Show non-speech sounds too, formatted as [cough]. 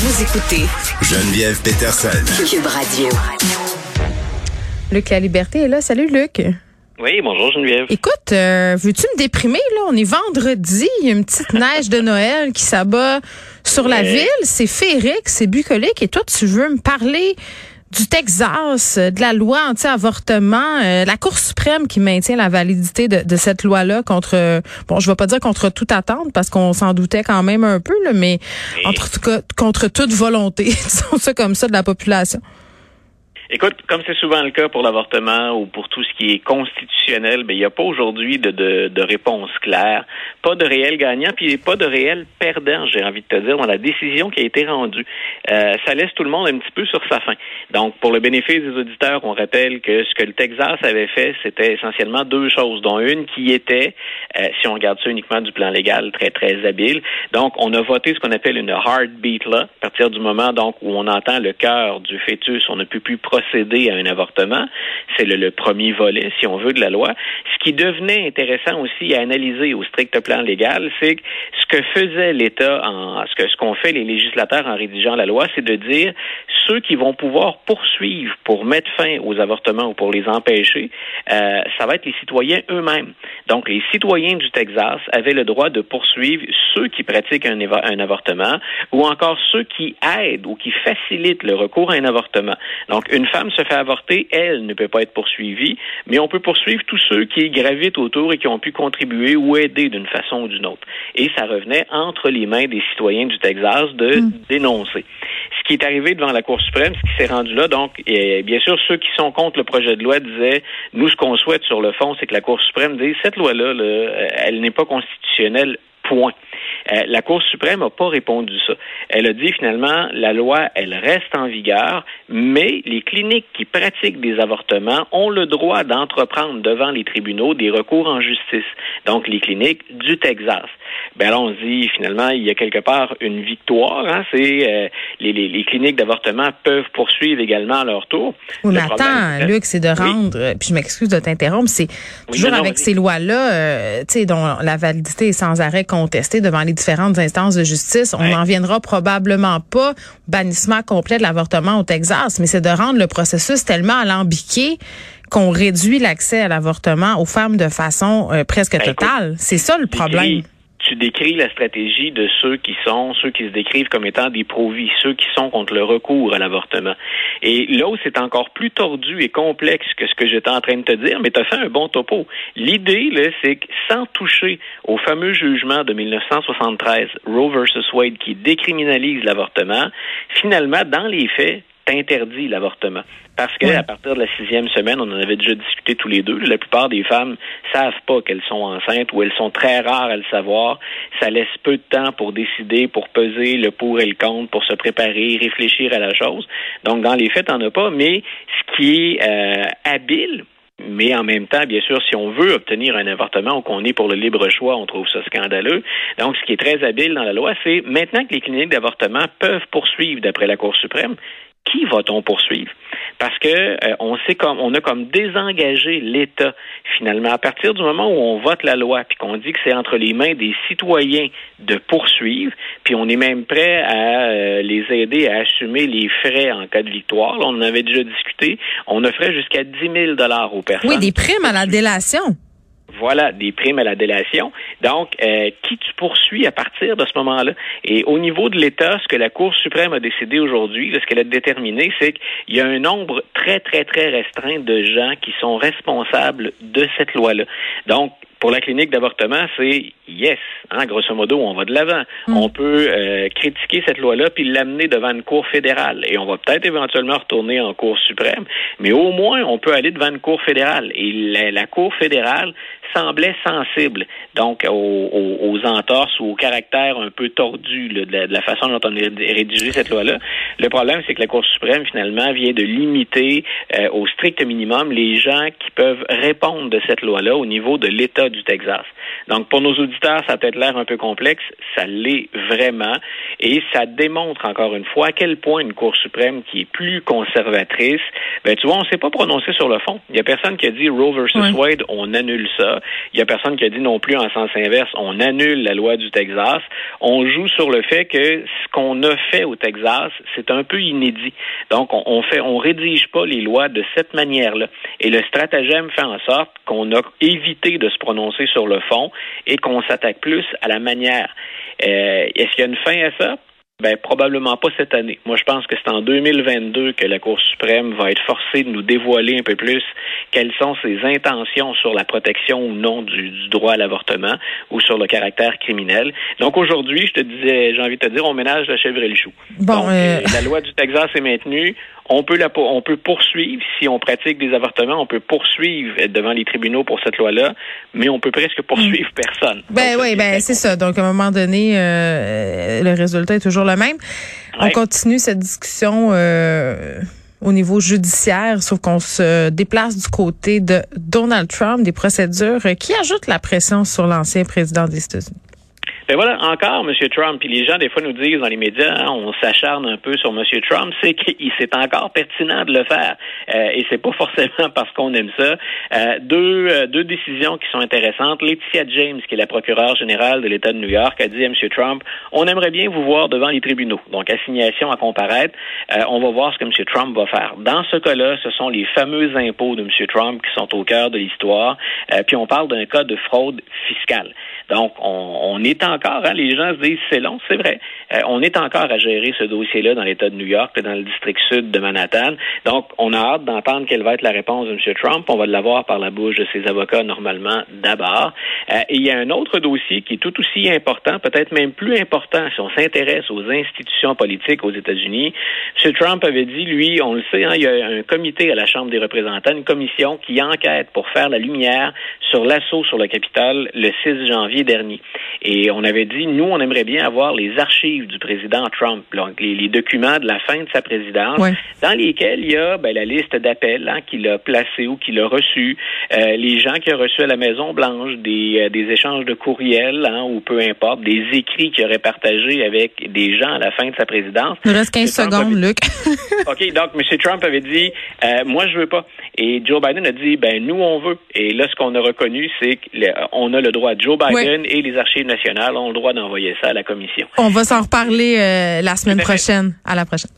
Vous écoutez Geneviève Peterson. Cube Radio. Luc La Liberté est là. Salut Luc. Oui, bonjour Geneviève. Écoute, euh, veux-tu me déprimer là? On est vendredi, il y a une petite [laughs] neige de Noël qui s'abat sur la ville, c'est féerique, c'est bucolique et toi tu veux me parler du Texas, euh, de la loi anti-avortement, euh, la Cour suprême qui maintient la validité de, de cette loi-là contre, bon, je vais pas dire contre toute attente parce qu'on s'en doutait quand même un peu, là, mais entre tout cas, contre toute volonté, [laughs] disons ça comme ça, de la population. Écoute, comme c'est souvent le cas pour l'avortement ou pour tout ce qui est constitutionnel, ben il n'y a pas aujourd'hui de, de, de réponse claire, pas de réel gagnant, puis pas de réel perdant, j'ai envie de te dire, dans la décision qui a été rendue. Euh, ça laisse tout le monde un petit peu sur sa faim. Donc, pour le bénéfice des auditeurs, on rappelle que ce que le Texas avait fait, c'était essentiellement deux choses, dont une qui était, euh, si on regarde ça uniquement du plan légal, très très habile. Donc, on a voté ce qu'on appelle une heartbeat là, à partir du moment donc où on entend le cœur du fœtus, on ne peut plus procéder à un avortement. C'est le, premier volet, si on veut, de la loi. Ce qui devenait intéressant aussi à analyser au strict plan légal, c'est que ce que faisait l'État, en ce que ce qu'ont fait les législateurs en rédigeant la loi, c'est de dire ceux qui vont pouvoir poursuivre pour mettre fin aux avortements ou pour les empêcher, euh, ça va être les citoyens eux-mêmes. Donc, les citoyens du Texas avaient le droit de poursuivre ceux qui pratiquent un, avortement ou encore ceux qui aident ou qui facilitent le recours à un avortement. Donc, une femme se fait avorter, elle ne peut pas être poursuivie, mais on peut poursuivre tous ceux qui gravitent autour et qui ont pu contribuer ou aider d'une façon ou d'une autre. Et ça revenait entre les mains des citoyens du Texas de dénoncer. Qui est arrivé devant la Cour suprême, ce qui s'est rendu là, donc, bien sûr, ceux qui sont contre le projet de loi disaient, nous, ce qu'on souhaite sur le fond, c'est que la Cour suprême dise, cette loi-là, là, elle n'est pas constitutionnelle, point. Euh, la Cour suprême n'a pas répondu ça. Elle a dit finalement, la loi, elle reste en vigueur, mais les cliniques qui pratiquent des avortements ont le droit d'entreprendre devant les tribunaux des recours en justice. Donc, les cliniques du Texas. Ben là, on se dit finalement, il y a quelque part une victoire. Hein, c'est euh, les, les, les cliniques d'avortement peuvent poursuivre également à leur tour. Oui, mais attends, c'est- Luc, c'est de rendre, euh, puis je m'excuse de t'interrompre, c'est Oui, toujours non, avec ces lois-là, euh, tu sais, dont la validité est sans arrêt contestée devant les différentes instances de justice, on Ouais. n'en viendra probablement pas au bannissement complet de l'avortement au Texas, mais c'est de rendre le processus tellement alambiqué qu'on réduit l'accès à l'avortement aux femmes de façon euh, presque Ben, totale. C'est ça le problème. Tu décris la stratégie de ceux qui sont, ceux qui se décrivent comme étant des pro-vie, ceux qui sont contre le recours à l'avortement. Et là où c'est encore plus tordu et complexe que ce que j'étais en train de te dire, mais tu as fait un bon topo. L'idée, là, c'est que sans toucher au fameux jugement de 1973, Roe versus Wade, qui décriminalise l'avortement, finalement, dans les faits, t'interdis l'avortement. Parce que Ouais. à partir de la sixième semaine, on en avait déjà discuté tous les deux. La plupart des femmes savent pas qu'elles sont enceintes ou elles sont très rares à le savoir. Ça laisse peu de temps pour décider, pour peser le pour et le contre, pour se préparer, réfléchir à la chose. Donc, dans les faits, t'en as pas. Mais ce qui est euh, habile, mais en même temps, bien sûr, si on veut obtenir un avortement ou qu'on est pour le libre choix, on trouve ça scandaleux. Donc, ce qui est très habile dans la loi, c'est maintenant que les cliniques d'avortement peuvent poursuivre d'après la Cour suprême, qui va-t-on poursuivre? Parce que euh, on sait comme on a comme désengagé l'État finalement à partir du moment où on vote la loi puis qu'on dit que c'est entre les mains des citoyens de poursuivre, puis on est même prêt à euh, les aider à assumer les frais en cas de victoire. On en avait déjà discuté. On offrait jusqu'à 10 000 dollars aux personnes. Oui, des primes à la délation. Voilà, des primes à la délation. Donc, euh, qui tu poursuis à partir de ce moment-là? Et au niveau de l'État, ce que la Cour suprême a décidé aujourd'hui, ce qu'elle a déterminé, c'est qu'il y a un nombre très, très, très restreint de gens qui sont responsables de cette loi-là. Donc, pour la clinique d'avortement, c'est yes, hein, grosso modo, on va de l'avant. On peut euh, critiquer cette loi-là puis l'amener devant une cour fédérale. Et on va peut-être éventuellement retourner en cour suprême, mais au moins, on peut aller devant une cour fédérale. Et la, la cour fédérale semblait sensible donc aux, aux, aux entorses ou au caractère un peu tordu là, de, la, de, la, façon dont on a rédigé cette loi-là. Le problème, c'est que la Cour suprême, finalement, vient de limiter euh, au strict minimum les gens qui peuvent répondre de cette loi-là au niveau de l'État du Texas. Donc, pour nos auditeurs, ça a peut-être l'air un peu complexe, ça l'est vraiment, et ça démontre encore une fois à quel point une Cour suprême qui est plus conservatrice, ben tu vois, on ne s'est pas prononcé sur le fond. Il y a personne qui a dit Roe versus. Wade, on annule ça. Il y a personne qui a dit non plus en sens inverse, on annule la loi du Texas. On joue sur le fait que ce ce qu'on a fait au Texas, c'est un peu inédit. Donc, on, on fait, on rédige pas les lois de cette manière-là. Et le stratagème fait en sorte qu'on a évité de se prononcer sur le fond et qu'on s'attaque plus à la manière. Euh, est-ce qu'il y a une fin à ça? Ben, probablement pas cette année. Moi, je pense que c'est en 2022 que la Cour suprême va être forcée de nous dévoiler un peu plus quelles sont ses intentions sur la protection ou non du, droit à l'avortement ou sur le caractère criminel. Donc, aujourd'hui, je te disais, j'ai envie de te dire, on ménage la chèvre et le chou. Bon, euh, la loi du Texas est maintenue. On peut, la, on peut poursuivre, si on pratique des avortements, on peut poursuivre devant les tribunaux pour cette loi-là, mais on peut presque poursuivre mm. personne. Ben oui, ben c'est ça. Donc, à un moment donné, euh, le résultat est toujours le même. On continue cette discussion euh, au niveau judiciaire, sauf qu'on se déplace du côté de Donald Trump, des procédures qui ajoutent la pression sur l'ancien président des États-Unis. Ben voilà, encore M. Trump, puis les gens des fois nous disent dans les médias, hein, on s'acharne un peu sur M. Trump, c'est qu'il c'est encore pertinent de le faire, euh, et c'est pas [laughs] forcément parce qu'on aime ça. Euh, deux, euh, deux décisions qui sont intéressantes. Laetitia James, qui est la procureure générale de l'État de New York, a dit à M. Trump, on aimerait bien vous voir devant les tribunaux, donc assignation à comparaître. Euh, on va voir ce que M. Trump va faire. Dans ce cas-là, ce sont les fameux impôts de M. Trump qui sont au cœur de l'histoire, puis on parle d'un cas de fraude fiscale. Donc, on, on est encore, hein, les gens se disent c'est long, c'est vrai. Euh, on est encore à gérer ce dossier-là dans l'État de New York, dans le district sud de Manhattan. Donc, on a hâte d'entendre quelle va être la réponse de M. Trump. On va l'avoir par la bouche de ses avocats normalement d'abord. Euh, et il y a un autre dossier qui est tout aussi important, peut-être même plus important si on s'intéresse aux institutions politiques aux États-Unis. M. Trump avait dit, lui, on le sait, hein, il y a un comité à la Chambre des représentants, une commission qui enquête pour faire la lumière sur l'assaut sur le Capitole le 6 janvier dernier. Et on avait dit, nous, on aimerait bien avoir les archives du président Trump, donc les, documents de la fin de sa présidence, dans lesquels il y a ben, la liste d'appels hein, qu'il a placés ou qu'il a reçus, euh, les gens qu'il a reçus à la Maison-Blanche, des, euh, des échanges de courriels hein, ou peu importe, des écrits qu'il aurait partagés avec des gens à la fin de sa présidence. Il reste 15 secondes, Luc. [laughs] OK, donc M. Trump avait dit, euh, moi, je veux pas. Et Joe Biden a dit, ben nous, on veut. Et là, ce qu'on a reconnu, c'est qu'on a le droit. Joe Biden et les archives nationales ont le droit d'envoyer ça à la commission. On va s'en reparler euh, la semaine prochaine. À la prochaine.